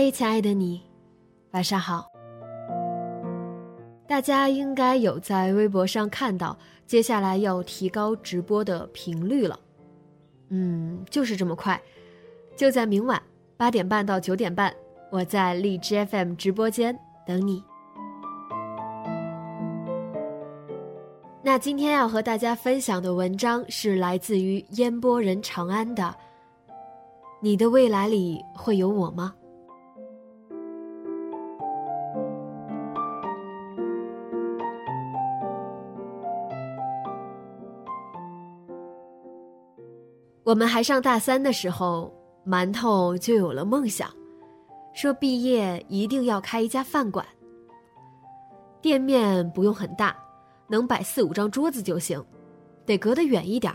嗨，亲爱的你，晚上好。大家应该有在微博上看到，接下来要提高直播的频率了。嗯，就是这么快，就在明晚八点半到九点半，我在荔枝 FM 直播间等你。那今天要和大家分享的文章是来自于烟波人长安的。你的未来里会有我吗？我们还上大三的时候，馒头就有了梦想，说毕业一定要开一家饭馆。店面不用很大，能摆四五张桌子就行，得隔得远一点，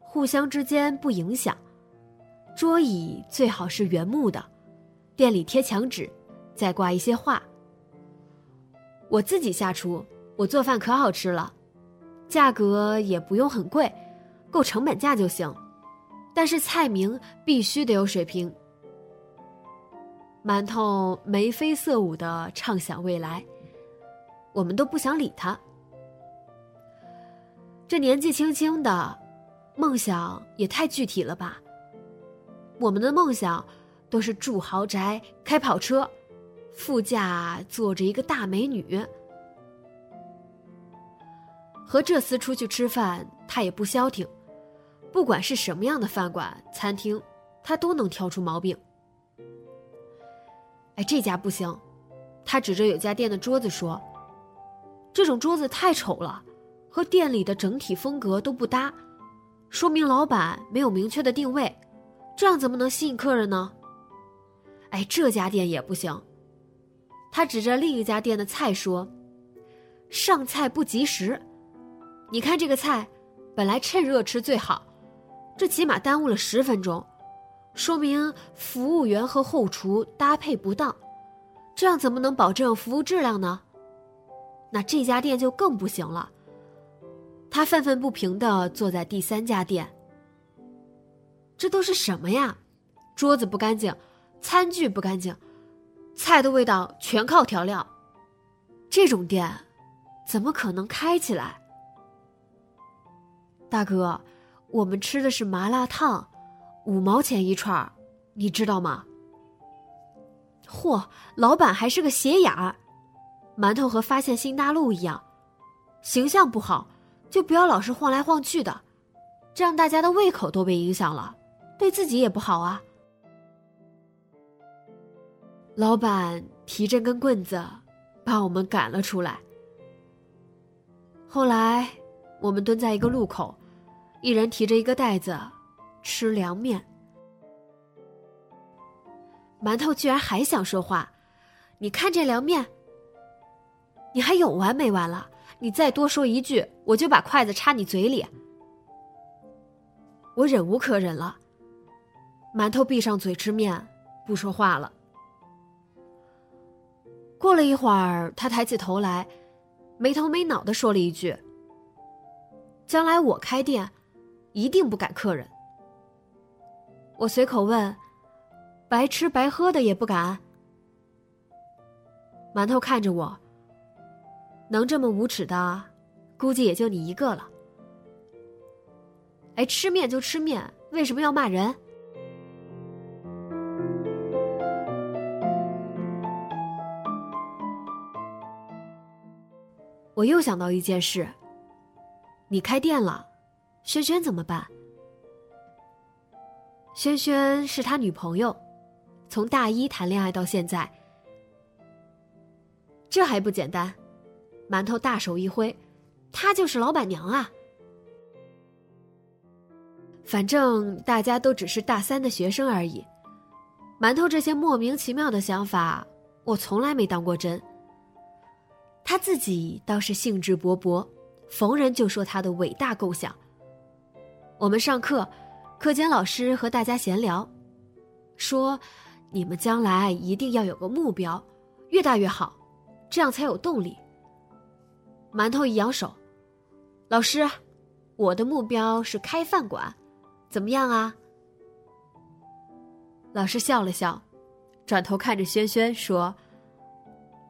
互相之间不影响。桌椅最好是原木的，店里贴墙纸，再挂一些画。我自己下厨，我做饭可好吃了，价格也不用很贵，够成本价就行。但是菜名必须得有水平。馒头眉飞色舞的畅想未来，我们都不想理他。这年纪轻轻的，梦想也太具体了吧？我们的梦想都是住豪宅、开跑车，副驾坐着一个大美女。和这厮出去吃饭，他也不消停。不管是什么样的饭馆、餐厅，他都能挑出毛病。哎，这家不行，他指着有家店的桌子说：“这种桌子太丑了，和店里的整体风格都不搭，说明老板没有明确的定位，这样怎么能吸引客人呢？”哎，这家店也不行，他指着另一家店的菜说：“上菜不及时，你看这个菜，本来趁热吃最好。”这起码耽误了十分钟，说明服务员和后厨搭配不当，这样怎么能保证服务质量呢？那这家店就更不行了。他愤愤不平的坐在第三家店。这都是什么呀？桌子不干净，餐具不干净，菜的味道全靠调料。这种店，怎么可能开起来？大哥。我们吃的是麻辣烫，五毛钱一串儿，你知道吗？嚯，老板还是个斜眼儿，馒头和发现新大陆一样，形象不好，就不要老是晃来晃去的，这样大家的胃口都被影响了，对自己也不好啊。老板提着根棍子，把我们赶了出来。后来，我们蹲在一个路口。一人提着一个袋子，吃凉面。馒头居然还想说话，你看这凉面，你还有完没完了？你再多说一句，我就把筷子插你嘴里。我忍无可忍了，馒头闭上嘴吃面，不说话了。过了一会儿，他抬起头来，没头没脑的说了一句：“将来我开店。”一定不敢客人。我随口问白吃白喝的也不敢。馒头看着我能这么无耻的估计也就你一个了。哎吃面就吃面为什么要骂人？我又想到一件事你开店了轩轩怎么办？轩轩是他女朋友，从大一谈恋爱到现在。这还不简单？馒头大手一挥，她就是老板娘啊！反正大家都只是大三的学生而已。馒头这些莫名其妙的想法，我从来没当过真。他自己倒是兴致勃勃，逢人就说他的伟大构想。我们上课，课间老师和大家闲聊，说：“你们将来一定要有个目标，越大越好，这样才有动力。”馒头一扬手：“老师，我的目标是开饭馆。”怎么样啊？老师笑了笑，转头看着轩轩说：“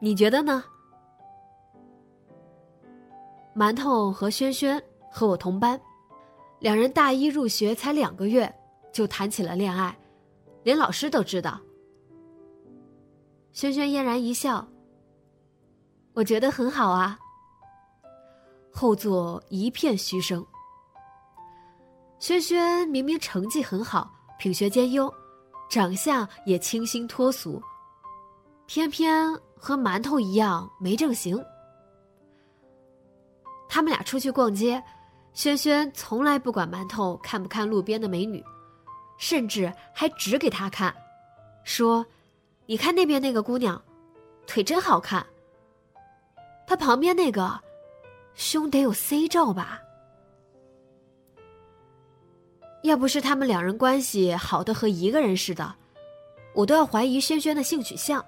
你觉得呢？”馒头和轩轩和我同班，两人大一入学才两个月就谈起了恋爱，连老师都知道。轩轩嫣然一笑：“我觉得很好啊。”后座一片嘘声。轩轩明明成绩很好，品学兼优，长相也清新脱俗，偏偏和馒头一样没正形。他们俩出去逛街，轩轩从来不管馒头看不看路边的美女，甚至还指给他看，说：“你看那边那个姑娘，腿真好看。她旁边那个，胸得有 C 罩吧。”要不是他们两人关系好的和一个人似的，我都要怀疑轩轩的性取向。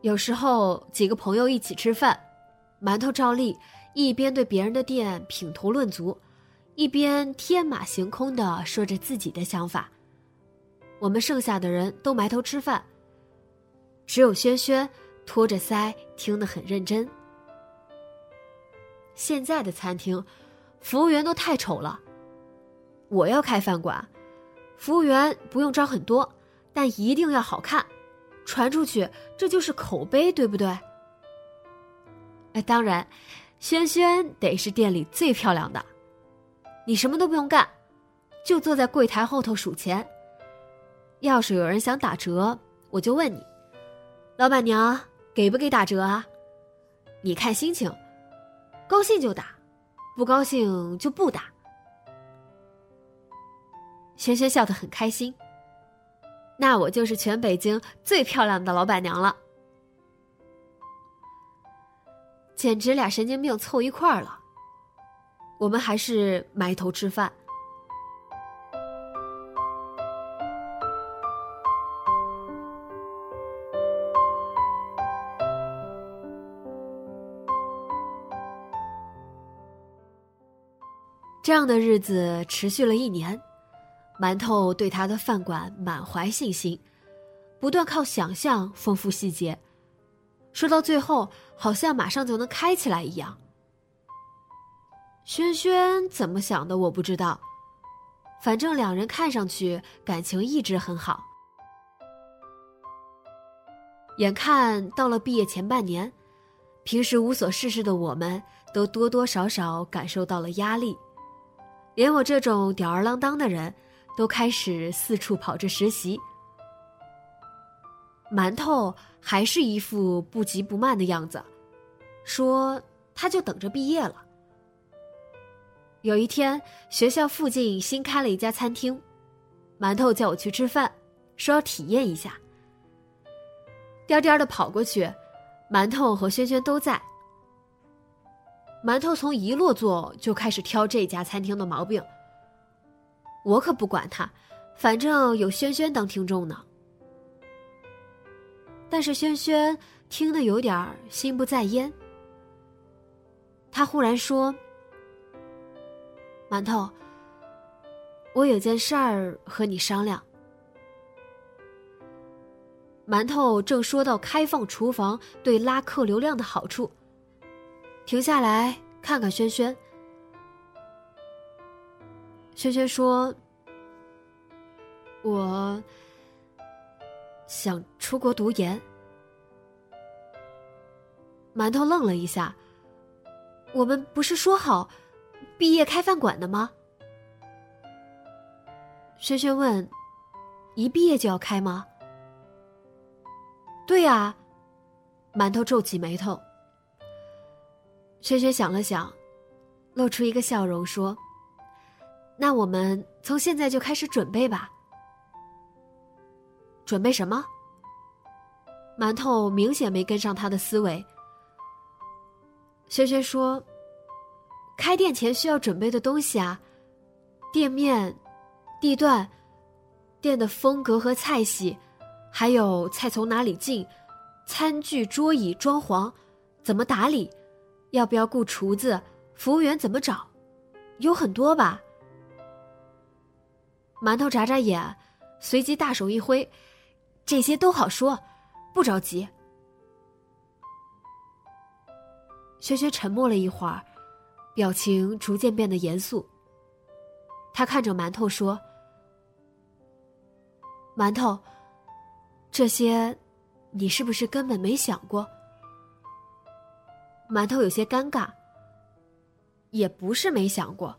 有时候几个朋友一起吃饭，馒头照例一边对别人的店品头论足，一边天马行空的说着自己的想法。我们剩下的人都埋头吃饭，只有轩轩托着腮听得很认真。现在的餐厅，服务员都太丑了。我要开饭馆，服务员不用招很多，但一定要好看，传出去这就是口碑，对不对？哎，当然，轩轩得是店里最漂亮的。你什么都不用干，就坐在柜台后头数钱。要是有人想打折，我就问你，老板娘给不给打折啊？你看心情。高兴就打，不高兴就不打。轩轩笑得很开心。那我就是全北京最漂亮的老板娘了，简直俩神经病凑一块儿了。我们还是埋头吃饭。这样的日子持续了一年，馒头对他的饭馆满怀信心，不断靠想象丰富细节，说到最后好像马上就能开起来一样。轩轩怎么想的我不知道，反正两人看上去感情一直很好。眼看到了毕业前半年，平时无所事事的我们都多多少少感受到了压力。连我这种吊儿郎当的人，都开始四处跑着实习。馒头还是一副不急不慢的样子，说他就等着毕业了。有一天，学校附近新开了一家餐厅，馒头叫我去吃饭，说要体验一下。颠颠的跑过去，馒头和轩轩都在。馒头从一落座就开始挑这家餐厅的毛病，我可不管他，反正有轩轩当听众呢。但是轩轩听得有点心不在焉，他忽然说：“馒头，我有件事儿和你商量。”馒头正说到开放厨房对拉客流量的好处。停下来看看轩轩。轩轩说：“我想出国读研。”馒头愣了一下。我们不是说好毕业开饭馆的吗？轩轩问：“一毕业就要开吗？”对呀，馒头皱起眉头。轩轩想了想，露出一个笑容说：“那我们从现在就开始准备吧。”准备什么？馒头明显没跟上他的思维。轩轩说：“开店前需要准备的东西啊，店面、地段、店的风格和菜系，还有菜从哪里进，餐具、桌椅、装潢，怎么打理，要不要雇厨子，服务员怎么找，有很多吧。”馒头眨眨眼，随即大手一挥：“这些都好说，不着急。”轩轩沉默了一会儿，表情逐渐变得严肃。他看着馒头说：“馒头，这些，你是不是根本没想过？”馒头有些尴尬。也不是没想过。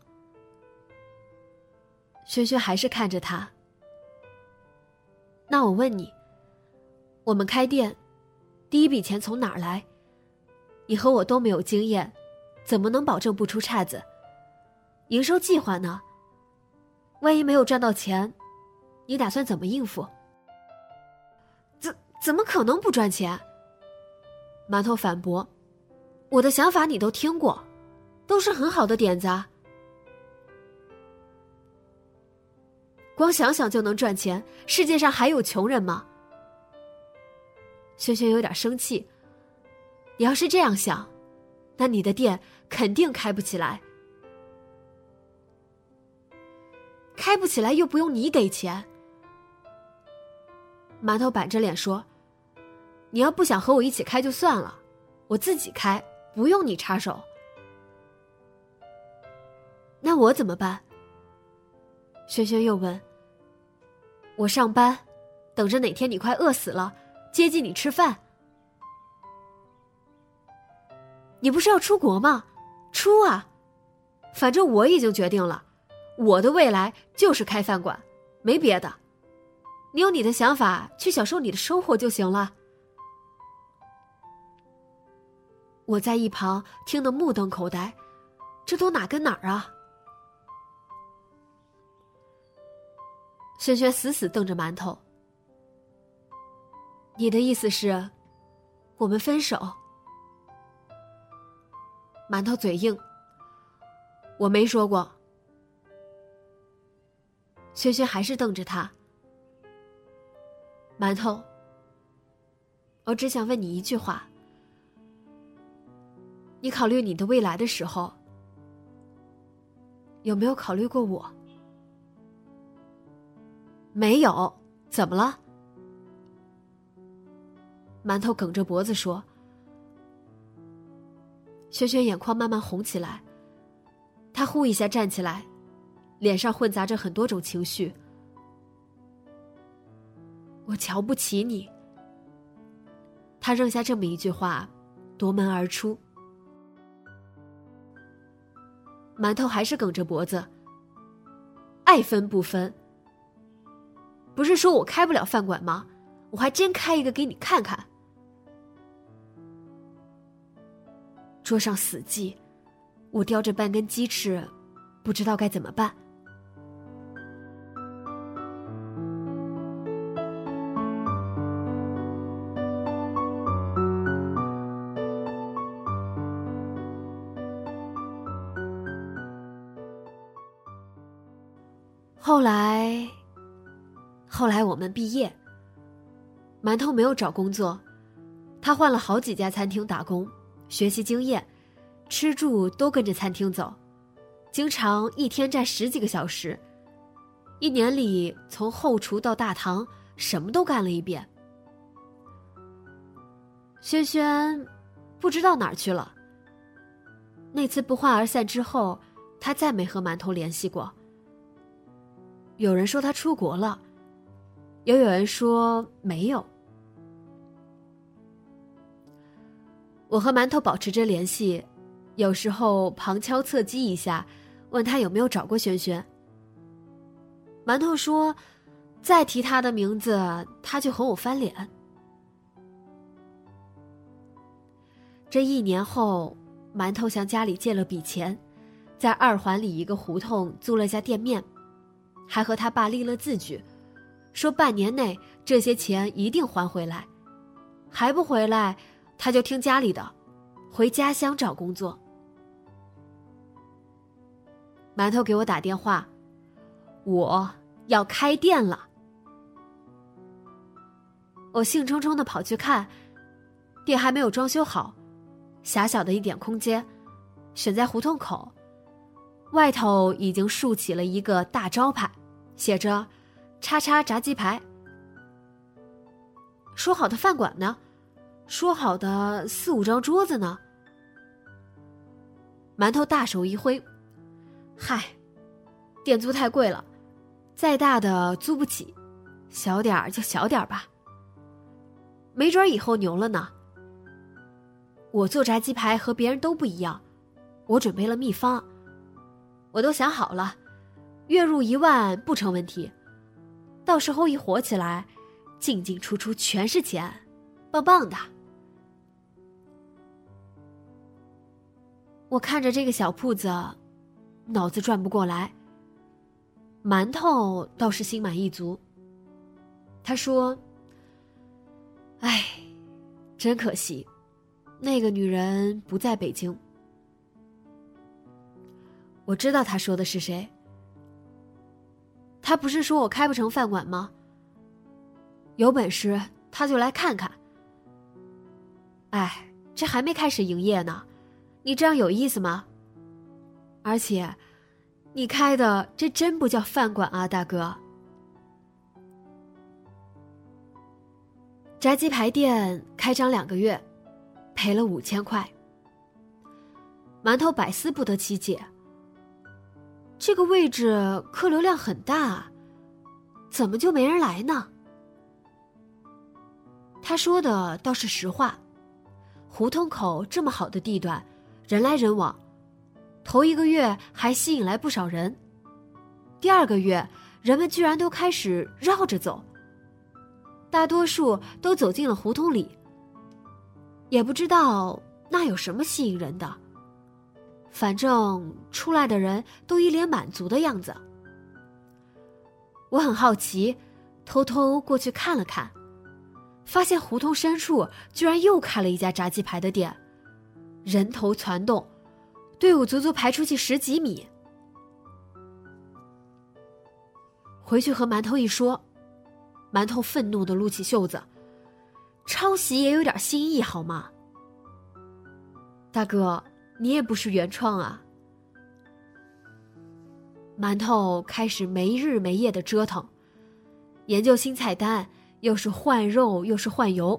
轩轩还是看着他。那我问你，我们开店，第一笔钱从哪儿来？你和我都没有经验，怎么能保证不出岔子？营收计划呢？万一没有赚到钱，你打算怎么应付？怎怎么可能不赚钱？馒头反驳：“我的想法你都听过，都是很好的点子。光想想就能赚钱，世界上还有穷人吗？”轩轩有点生气。你要是这样想，那你的店肯定开不起来。开不起来又不用你给钱。馒头板着脸说：“你要不想和我一起开就算了，我自己开，不用你插手。”那我怎么办？轩轩又问：“我上班，等着哪天你快饿死了，接济你吃饭。”你不是要出国吗？出啊！反正我已经决定了，我的未来就是开饭馆，没别的。你有你的想法，去享受你的生活就行了。我在一旁听得目瞪口呆，这都哪跟哪儿啊？轩轩死死瞪着馒头。你的意思是，我们分手？馒头嘴硬，我没说过。轩轩还是瞪着他。馒头，我只想问你一句话：你考虑你的未来的时候，有没有考虑过我？没有，怎么了？馒头梗着脖子说。轩轩眼眶慢慢红起来，他呼一下站起来，脸上混杂着很多种情绪。我瞧不起你。他扔下这么一句话，夺门而出。馒头还是梗着脖子，爱分不分。不是说我开不了饭馆吗？我还真开一个给你看看。桌上死寂，我叼着半根鸡翅，不知道该怎么办。后来，后来我们毕业，馒头没有找工作，他换了好几家餐厅打工。学习经验，吃住都跟着餐厅走，经常一天站十几个小时，一年里从后厨到大堂什么都干了一遍。轩轩不知道哪儿去了。那次不欢而散之后，他再没和馒头联系过。有人说他出国了，也有人说没有。我和馒头保持着联系，有时候旁敲侧击一下，问他有没有找过轩轩。馒头说，再提他的名字，他就和我翻脸。这一年后，馒头向家里借了笔钱，在二环里一个胡同租了家店面，还和他爸立了字据，说半年内这些钱一定还回来，还不回来。他就听家里的，回家乡找工作。馒头给我打电话，我要开店了。我兴冲冲的跑去看，店还没有装修好，狭小的一点空间，选在胡同口，外头已经竖起了一个大招牌，写着“叉叉炸鸡排”。说好的饭馆呢？说好的四五张桌子呢？馒头大手一挥，嗨，店租太贵了，再大的租不起，小点儿就小点儿吧。没准以后牛了呢。我做炸鸡排和别人都不一样，我准备了秘方，我都想好了，月入一万不成问题，到时候一火起来，进进出出全是钱，棒棒的。我看着这个小铺子，脑子转不过来。馒头倒是心满意足。他说：“哎，真可惜，那个女人不在北京。”我知道他说的是谁。他不是说我开不成饭馆吗？有本事他就来看看。哎，这还没开始营业呢。你这样有意思吗？而且，你开的这真不叫饭馆啊，大哥！炸鸡排店开张两个月，赔了五千块。馒头百思不得其解。这个位置客流量很大，怎么就没人来呢？他说的倒是实话，胡同口这么好的地段。人来人往，头一个月还吸引来不少人，第二个月人们居然都开始绕着走，大多数都走进了胡同里。也不知道那有什么吸引人的，反正出来的人都一脸满足的样子。我很好奇，偷偷过去看了看，发现胡同深处居然又开了一家炸鸡排的店。人头攒动，队伍足足排出去十几米。回去和馒头一说，馒头愤怒的撸起袖子：“抄袭也有点新意好吗？大哥，你也不是原创啊！”馒头开始没日没夜的折腾，研究新菜单，又是换肉又是换油，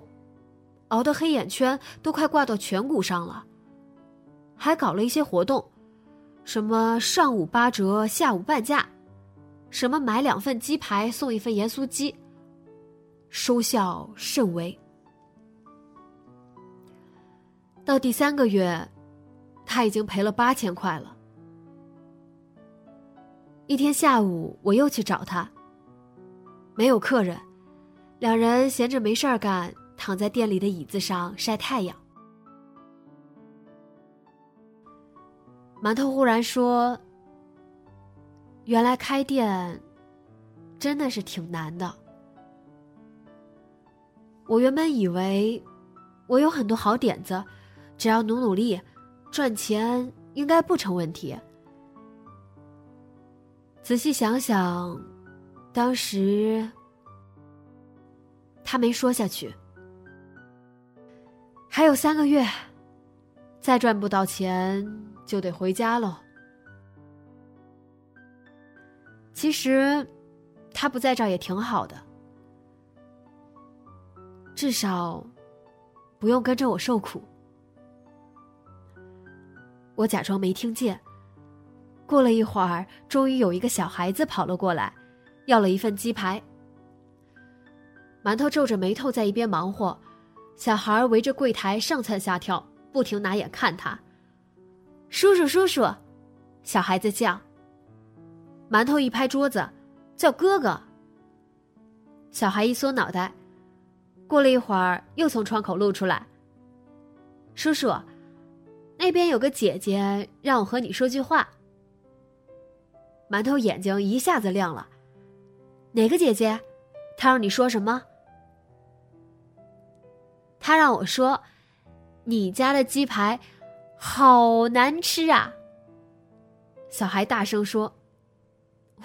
熬的黑眼圈都快挂到颧骨上了。还搞了一些活动，什么上午八折，下午半价，什么买两份鸡排送一份盐酥鸡，收效甚微。到第三个月，他已经赔了八千块了。一天下午，我又去找他，没有客人，两人闲着没事儿干，躺在店里的椅子上晒太阳。馒头忽然说：“原来开店真的是挺难的。我原本以为我有很多好点子，只要努努力，赚钱应该不成问题。仔细想想，当时他没说下去。还有三个月，再赚不到钱。”就得回家喽。其实，他不在这儿也挺好的，至少不用跟着我受苦。我假装没听见。过了一会儿，终于有一个小孩子跑了过来，要了一份鸡排。馒头皱着眉头在一边忙活，小孩围着柜台上蹿下跳，不停拿眼看他。叔叔，叔叔，小孩子叫。馒头一拍桌子，叫哥哥。小孩一缩脑袋，过了一会儿，又从窗口露出来。叔叔，那边有个姐姐让我和你说句话。馒头眼睛一下子亮了。哪个姐姐？她让你说什么？她让我说，你家的鸡排好难吃啊！小孩大声说。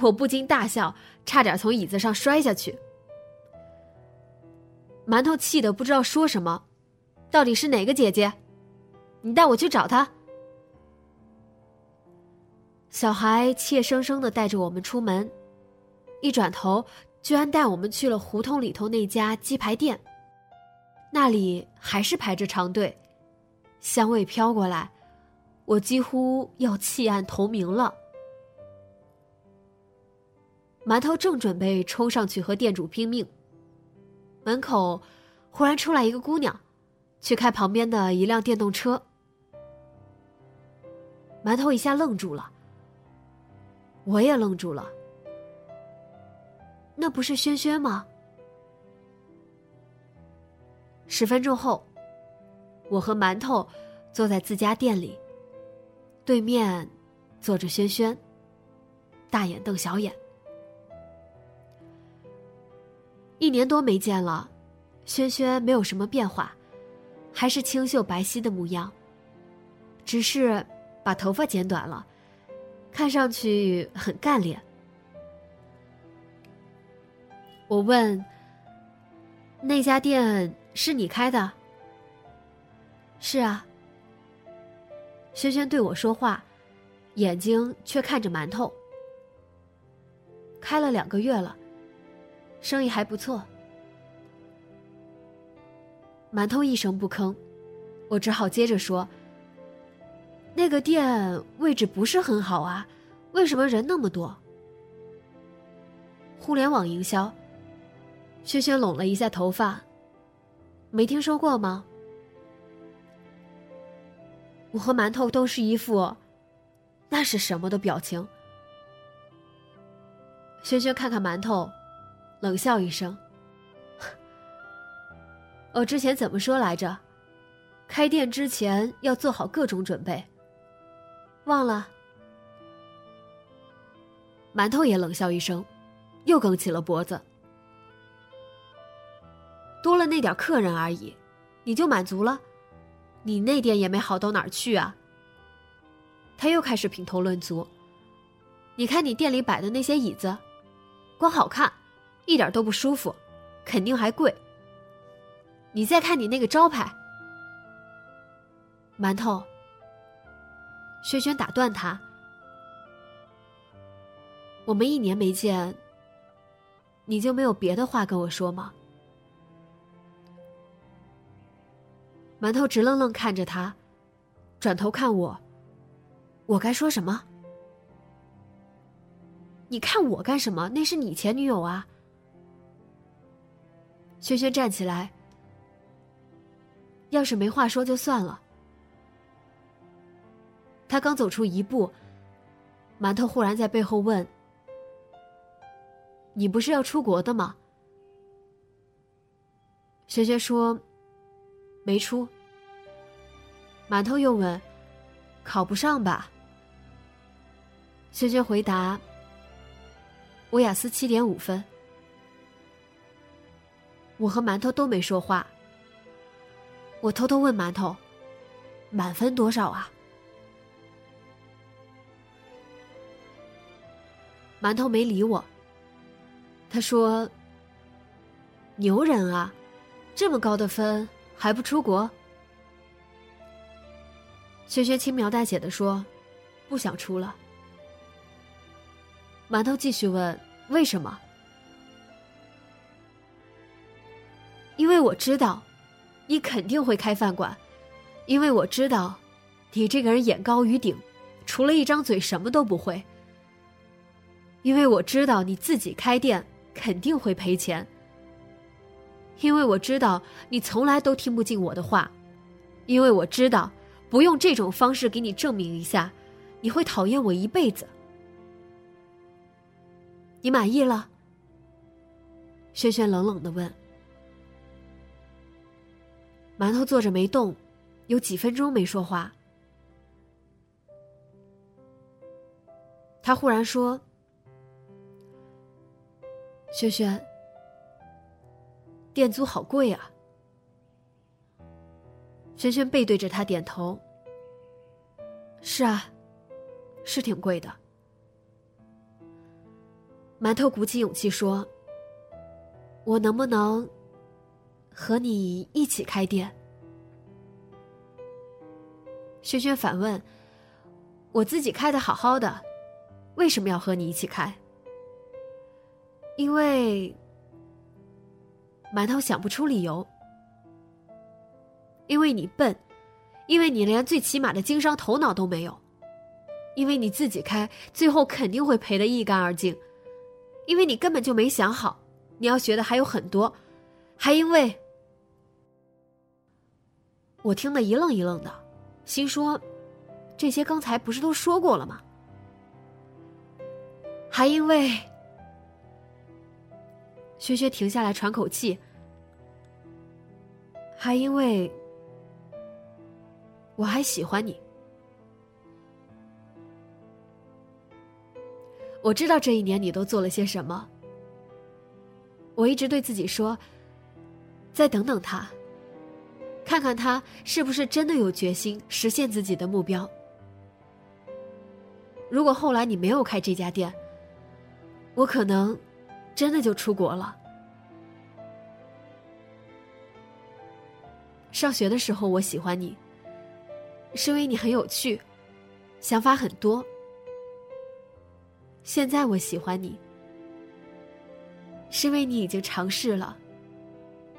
我不禁大笑，差点从椅子上摔下去。馒头气得不知道说什么，到底是哪个姐姐？你带我去找她。小孩怯生生的带着我们出门，一转头，居然带我们去了胡同里头那家鸡排店。那里还是排着长队，香味飘过来，我几乎要弃暗投明了。馒头正准备冲上去和店主拼命，门口忽然出来一个姑娘，去开旁边的一辆电动车。馒头一下愣住了，我也愣住了。那不是轩轩吗？十分钟后，我和馒头坐在自家店里，对面坐着轩轩，大眼瞪小眼。一年多没见了，轩轩没有什么变化，还是清秀白皙的模样，只是把头发剪短了，看上去很干练。我问：“那家店是你开的？”“是啊。”轩轩对我说话，眼睛却看着馒头。开了两个月了。生意还不错。馒头一声不吭，我只好接着说：“那个店位置不是很好啊，为什么人那么多？”互联网营销。轩轩拢了一下头发，没听说过吗？我和馒头都是一副那是什么的表情。轩轩看看馒头。冷笑一声。我 之前怎么说来着？开店之前要做好各种准备。忘了。馒头也冷笑一声，又梗起了脖子。多了那点客人而已，你就满足了？你那店也没好到哪儿去啊。他又开始评头论足。你看你店里摆的那些椅子，光好看。一点都不舒服，肯定还贵。你再看你那个招牌，馒头。轩轩打断他：“我们一年没见，你就没有别的话跟我说吗？”馒头直愣愣看着他，转头看我，我该说什么？你看我干什么？那是你前女友啊。轩轩站起来，要是没话说就算了。他刚走出一步，馒头忽然在背后问：“你不是要出国的吗？”轩轩说：“没出。”馒头又问：“考不上吧？”轩轩回答：“我雅思七点五分。”我和馒头都没说话。我偷偷问馒头：“满分多少啊？”馒头没理我。他说：“牛人啊，这么高的分还不出国？”轩轩轻描淡写的说：“不想出了。”馒头继续问：“为什么？”因为我知道，你肯定会开饭馆，因为我知道，你这个人眼高于顶，除了一张嘴什么都不会。因为我知道你自己开店肯定会赔钱，因为我知道你从来都听不进我的话，因为我知道不用这种方式给你证明一下，你会讨厌我一辈子。你满意了？轩轩冷冷的问。馒头坐着没动，有几分钟没说话。他忽然说：“轩轩，店租好贵啊。”轩轩背对着他点头：“是啊，是挺贵的。”馒头鼓起勇气说：“我能不能和你一起开店？”轩轩反问：“我自己开的好好的。”为什么要和你一起开？因为馒头想不出理由。因为你笨，因为你连最起码的经商头脑都没有，因为你自己开，最后肯定会赔得一干二净，因为你根本就没想好，你要学的还有很多，还因为……我听得一愣一愣的，心说：这些刚才不是都说过了吗？还因为，薛薛停下来喘口气。还因为，我还喜欢你。我知道这一年你都做了些什么。我一直对自己说，再等等他，看看他是不是真的有决心实现自己的目标。如果后来你没有开这家店，我可能真的就出国了。上学的时候，我喜欢你，是因为你很有趣，想法很多。现在我喜欢你，是因为你已经尝试了，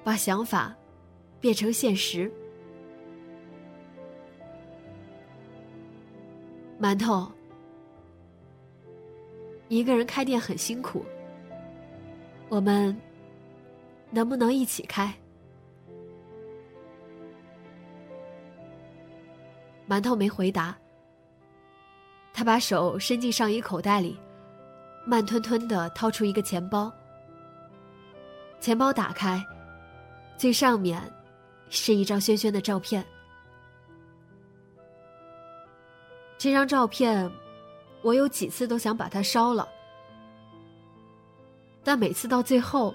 把想法变成现实。馒头。一个人开店很辛苦，我们能不能一起开？馒头没回答，他把手伸进上衣口袋里，慢吞吞的掏出一个钱包。钱包打开，最上面是一张轩轩的照片。这张照片。我有几次都想把它烧了，但每次到最后，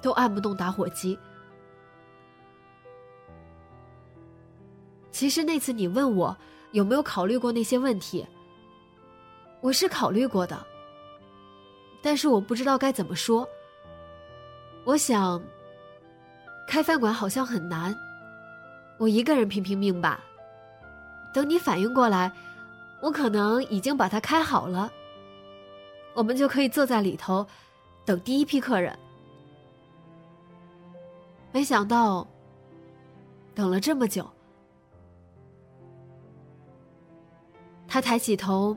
都按不动打火机。其实那次你问我有没有考虑过那些问题，我是考虑过的，但是我不知道该怎么说。我想，开饭馆好像很难，我一个人拼拼命吧。等你反应过来。我可能已经把它开好了，我们就可以坐在里头，等第一批客人。没想到，等了这么久。他抬起头，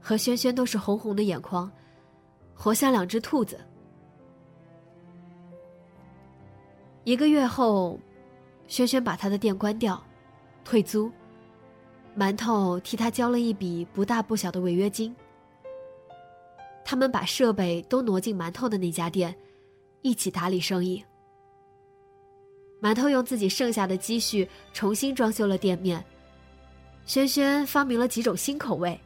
和轩轩都是红红的眼眶，活像两只兔子。一个月后，轩轩把他的店关掉，退租。馒头替他交了一笔不大不小的违约金。他们把设备都挪进馒头的那家店，一起打理生意。馒头用自己剩下的积蓄重新装修了店面。轩轩发明了几种新口味。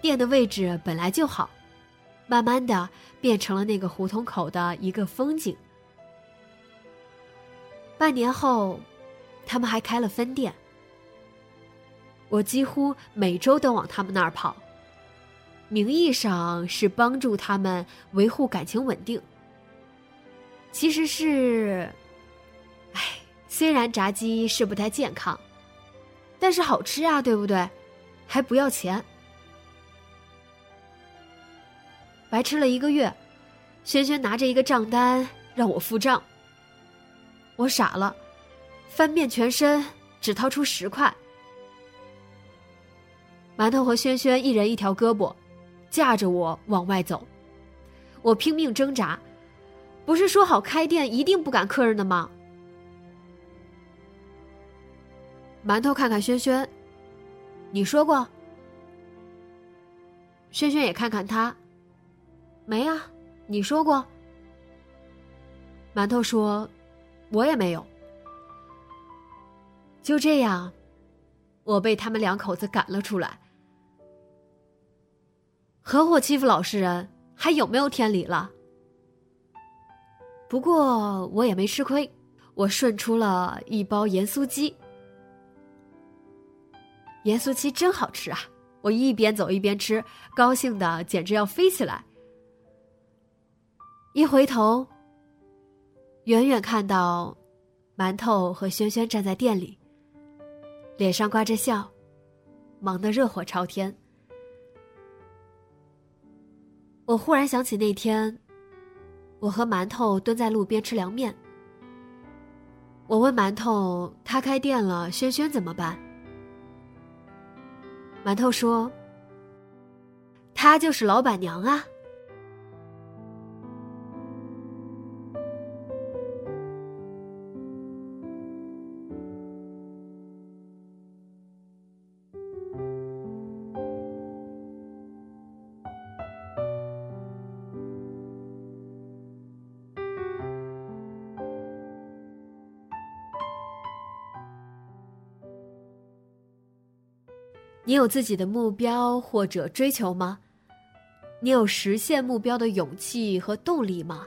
店的位置本来就好，慢慢的变成了那个胡同口的一个风景。半年后，他们还开了分店。我几乎每周都往他们那儿跑，名义上是帮助他们维护感情稳定，其实是，唉，虽然炸鸡是不太健康，但是好吃啊，对不对？还不要钱，白吃了一个月，轩轩拿着一个账单让我付账，我傻了，翻遍全身只掏出十块。馒头和轩轩一人一条胳膊，架着我往外走。我拼命挣扎，不是说好开店一定不赶客人的吗？馒头看看轩轩，你说过。轩轩也看看他，没啊，你说过。馒头说：“我也没有。”就这样，我被他们两口子赶了出来。合伙欺负老实人，还有没有天理了？不过我也没吃亏，我顺出了一包盐酥鸡。盐酥鸡真好吃啊！我一边走一边吃，高兴的简直要飞起来。一回头，远远看到馒头和轩轩站在店里，脸上挂着笑，忙得热火朝天。我忽然想起那天，我和馒头蹲在路边吃凉面。我问馒头：“他开店了，轩轩怎么办？”馒头说：“他就是老板娘啊。”你有自己的目标或者追求吗？你有实现目标的勇气和动力吗？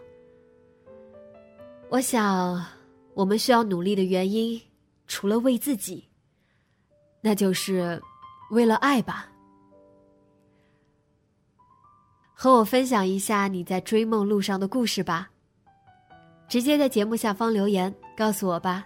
我想，我们需要努力的原因，除了为自己，那就是为了爱吧。和我分享一下你在追梦路上的故事吧，直接在节目下方留言告诉我吧。